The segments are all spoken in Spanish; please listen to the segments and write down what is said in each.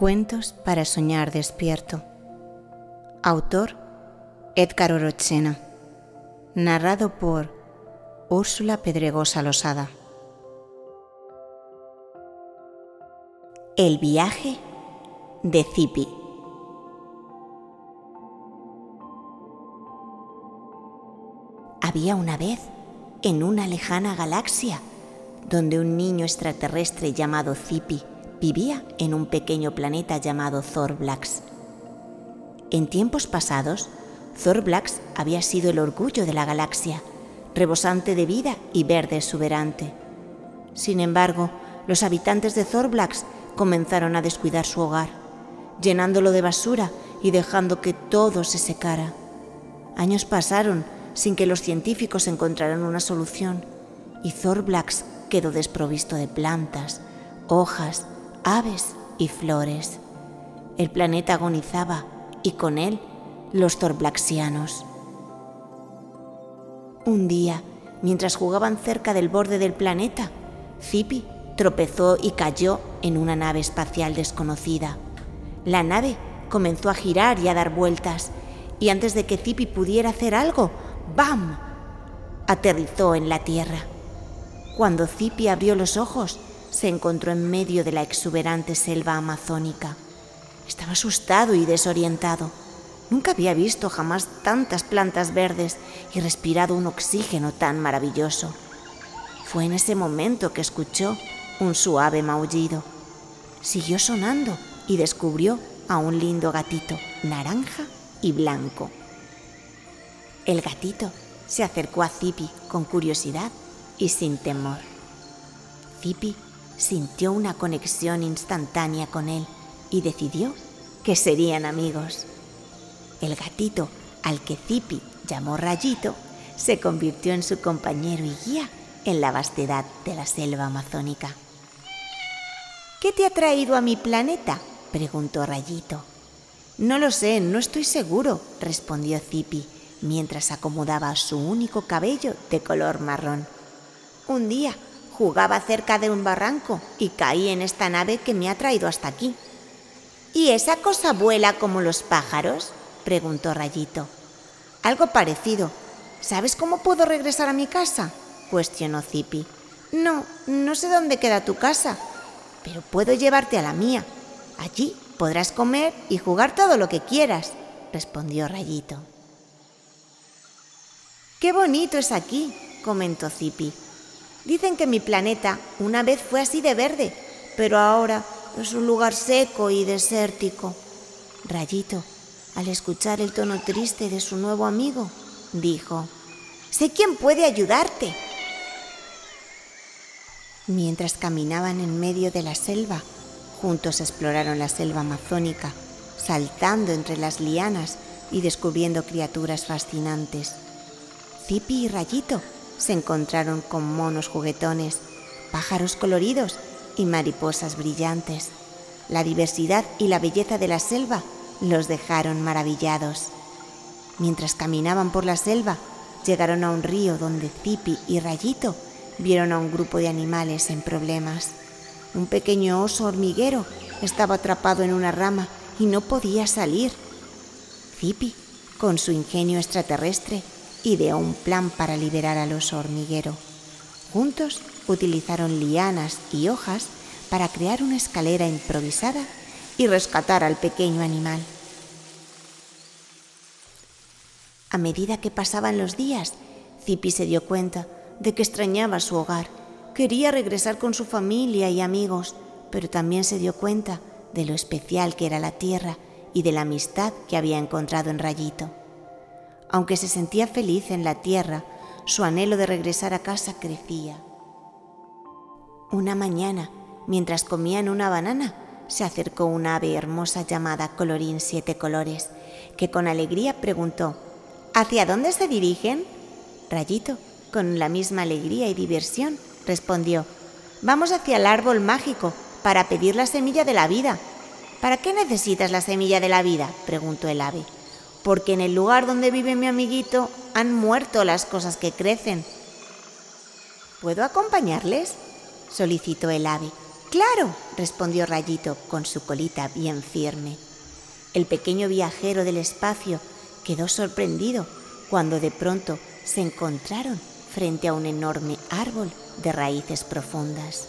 Cuentos para soñar despierto. Autor Edgar Orochena. Narrado por Úrsula Pedregosa Losada. El viaje de Zipi. Había una vez, en una lejana galaxia, donde un niño extraterrestre llamado Zipi vivía en un pequeño planeta llamado Thorblax. En tiempos pasados, Thorblax había sido el orgullo de la galaxia, rebosante de vida y verde exuberante. Sin embargo, los habitantes de Thorblax comenzaron a descuidar su hogar, llenándolo de basura y dejando que todo se secara. Años pasaron sin que los científicos encontraran una solución y Thorblax quedó desprovisto de plantas, hojas aves y flores. El planeta agonizaba y con él los Thorblaxianos. Un día, mientras jugaban cerca del borde del planeta, Zipi tropezó y cayó en una nave espacial desconocida. La nave comenzó a girar y a dar vueltas, y antes de que Zipi pudiera hacer algo, ¡bam! aterrizó en la Tierra. Cuando Zipi abrió los ojos, se encontró en medio de la exuberante selva amazónica. Estaba asustado y desorientado. Nunca había visto jamás tantas plantas verdes y respirado un oxígeno tan maravilloso. Fue en ese momento que escuchó un suave maullido. Siguió sonando y descubrió a un lindo gatito, naranja y blanco. El gatito se acercó a Zipi con curiosidad y sin temor. Zipi sintió una conexión instantánea con él y decidió que serían amigos. El gatito, al que Zipi llamó Rayito, se convirtió en su compañero y guía en la vastedad de la selva amazónica. ¿Qué te ha traído a mi planeta? preguntó Rayito. No lo sé, no estoy seguro, respondió Zipi mientras acomodaba su único cabello de color marrón. Un día Jugaba cerca de un barranco y caí en esta nave que me ha traído hasta aquí. ¿Y esa cosa vuela como los pájaros? preguntó Rayito. Algo parecido. ¿Sabes cómo puedo regresar a mi casa? cuestionó Zipi. No, no sé dónde queda tu casa, pero puedo llevarte a la mía. Allí podrás comer y jugar todo lo que quieras, respondió Rayito. Qué bonito es aquí, comentó Zipi. Dicen que mi planeta una vez fue así de verde, pero ahora es un lugar seco y desértico. Rayito, al escuchar el tono triste de su nuevo amigo, dijo, Sé quién puede ayudarte. Mientras caminaban en medio de la selva, juntos exploraron la selva amazónica, saltando entre las lianas y descubriendo criaturas fascinantes. Zipi y Rayito se encontraron con monos juguetones, pájaros coloridos y mariposas brillantes. La diversidad y la belleza de la selva los dejaron maravillados. Mientras caminaban por la selva, llegaron a un río donde Zipi y Rayito vieron a un grupo de animales en problemas. Un pequeño oso hormiguero estaba atrapado en una rama y no podía salir. Zipi, con su ingenio extraterrestre, ideó un plan para liberar al oso hormiguero. Juntos utilizaron lianas y hojas para crear una escalera improvisada y rescatar al pequeño animal. A medida que pasaban los días, Zipi se dio cuenta de que extrañaba su hogar. Quería regresar con su familia y amigos, pero también se dio cuenta de lo especial que era la tierra y de la amistad que había encontrado en Rayito. Aunque se sentía feliz en la tierra, su anhelo de regresar a casa crecía. Una mañana, mientras comían una banana, se acercó una ave hermosa llamada Colorín Siete Colores, que con alegría preguntó, ¿Hacia dónde se dirigen? Rayito, con la misma alegría y diversión, respondió, Vamos hacia el árbol mágico para pedir la semilla de la vida. ¿Para qué necesitas la semilla de la vida? preguntó el ave porque en el lugar donde vive mi amiguito han muerto las cosas que crecen. ¿Puedo acompañarles? solicitó el ave. Claro, respondió Rayito con su colita bien firme. El pequeño viajero del espacio quedó sorprendido cuando de pronto se encontraron frente a un enorme árbol de raíces profundas.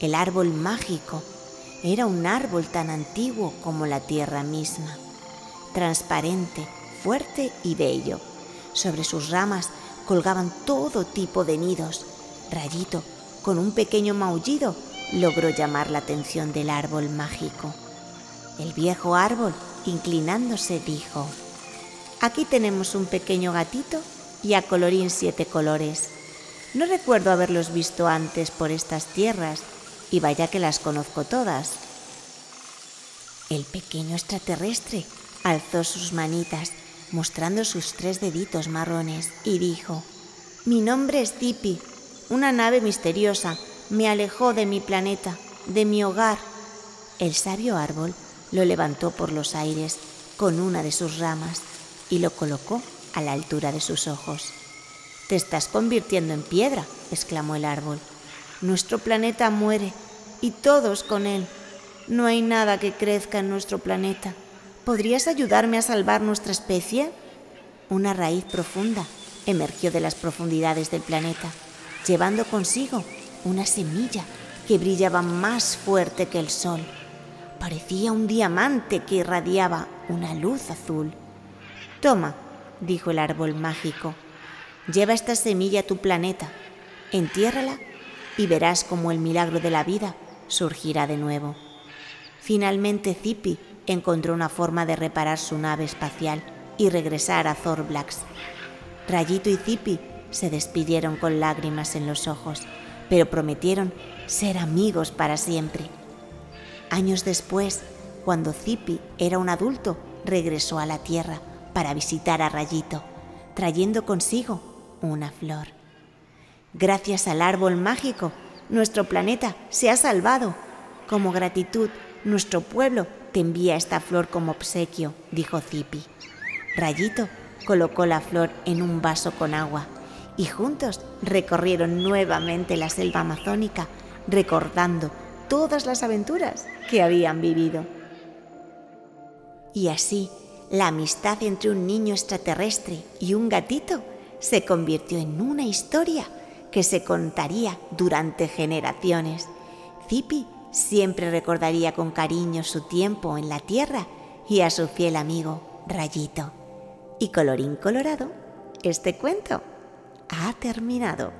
El árbol mágico era un árbol tan antiguo como la tierra misma, transparente, fuerte y bello. Sobre sus ramas colgaban todo tipo de nidos. Rayito, con un pequeño maullido, logró llamar la atención del árbol mágico. El viejo árbol, inclinándose, dijo, Aquí tenemos un pequeño gatito y a colorín siete colores. No recuerdo haberlos visto antes por estas tierras y vaya que las conozco todas. El pequeño extraterrestre alzó sus manitas mostrando sus tres deditos marrones y dijo, Mi nombre es Tipi. Una nave misteriosa me alejó de mi planeta, de mi hogar. El sabio árbol lo levantó por los aires con una de sus ramas y lo colocó a la altura de sus ojos. Te estás convirtiendo en piedra, exclamó el árbol. Nuestro planeta muere y todos con él. No hay nada que crezca en nuestro planeta. ¿Podrías ayudarme a salvar nuestra especie? Una raíz profunda emergió de las profundidades del planeta, llevando consigo una semilla que brillaba más fuerte que el sol. Parecía un diamante que irradiaba una luz azul. Toma, dijo el árbol mágico, lleva esta semilla a tu planeta, entiérrala y verás cómo el milagro de la vida surgirá de nuevo. Finalmente Zippy encontró una forma de reparar su nave espacial y regresar a Thorblax. Rayito y Zippy se despidieron con lágrimas en los ojos, pero prometieron ser amigos para siempre. Años después, cuando Zippy era un adulto, regresó a la Tierra para visitar a Rayito, trayendo consigo una flor. Gracias al árbol mágico, nuestro planeta se ha salvado. Como gratitud, nuestro pueblo te envía esta flor como obsequio, dijo Zippy. Rayito colocó la flor en un vaso con agua y juntos recorrieron nuevamente la selva amazónica, recordando todas las aventuras que habían vivido. Y así la amistad entre un niño extraterrestre y un gatito se convirtió en una historia que se contaría durante generaciones. Zippy siempre recordaría con cariño su tiempo en la Tierra y a su fiel amigo Rayito. Y colorín colorado, este cuento ha terminado.